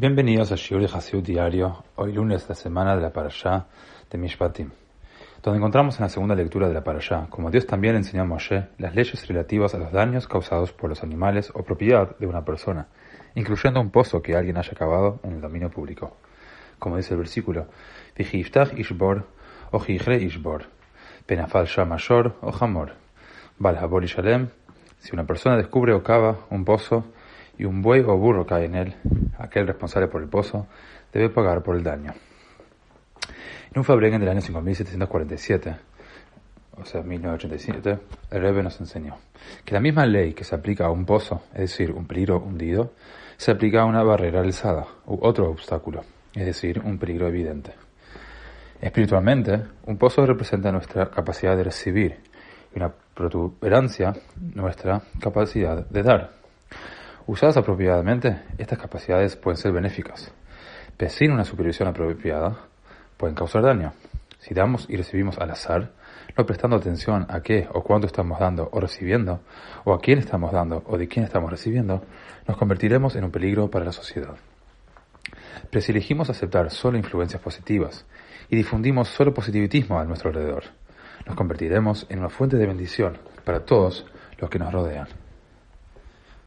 Bienvenidos a Shiur y Diario, hoy lunes de la semana de la Parashá de Mishpatim, donde encontramos en la segunda lectura de la Parashá, como Dios también enseñó a Moshe, las leyes relativas a los daños causados por los animales o propiedad de una persona, incluyendo un pozo que alguien haya cavado en el dominio público. Como dice el versículo, Ishbor o Ishbor, Penafal Shamashor o Hamor, Bal Shalem, si una persona descubre o cava un pozo, y un buey o burro cae en él, aquel responsable por el pozo debe pagar por el daño. En un Fabrengen del año 5747, o sea, 1987, el Rebbe nos enseñó que la misma ley que se aplica a un pozo, es decir, un peligro hundido, se aplica a una barrera alzada u otro obstáculo, es decir, un peligro evidente. Espiritualmente, un pozo representa nuestra capacidad de recibir y una protuberancia nuestra capacidad de dar. Usadas apropiadamente, estas capacidades pueden ser benéficas, pero sin una supervisión apropiada, pueden causar daño. Si damos y recibimos al azar, no prestando atención a qué o cuánto estamos dando o recibiendo, o a quién estamos dando o de quién estamos recibiendo, nos convertiremos en un peligro para la sociedad. Pero si elegimos aceptar solo influencias positivas y difundimos solo positivismo a nuestro alrededor, nos convertiremos en una fuente de bendición para todos los que nos rodean.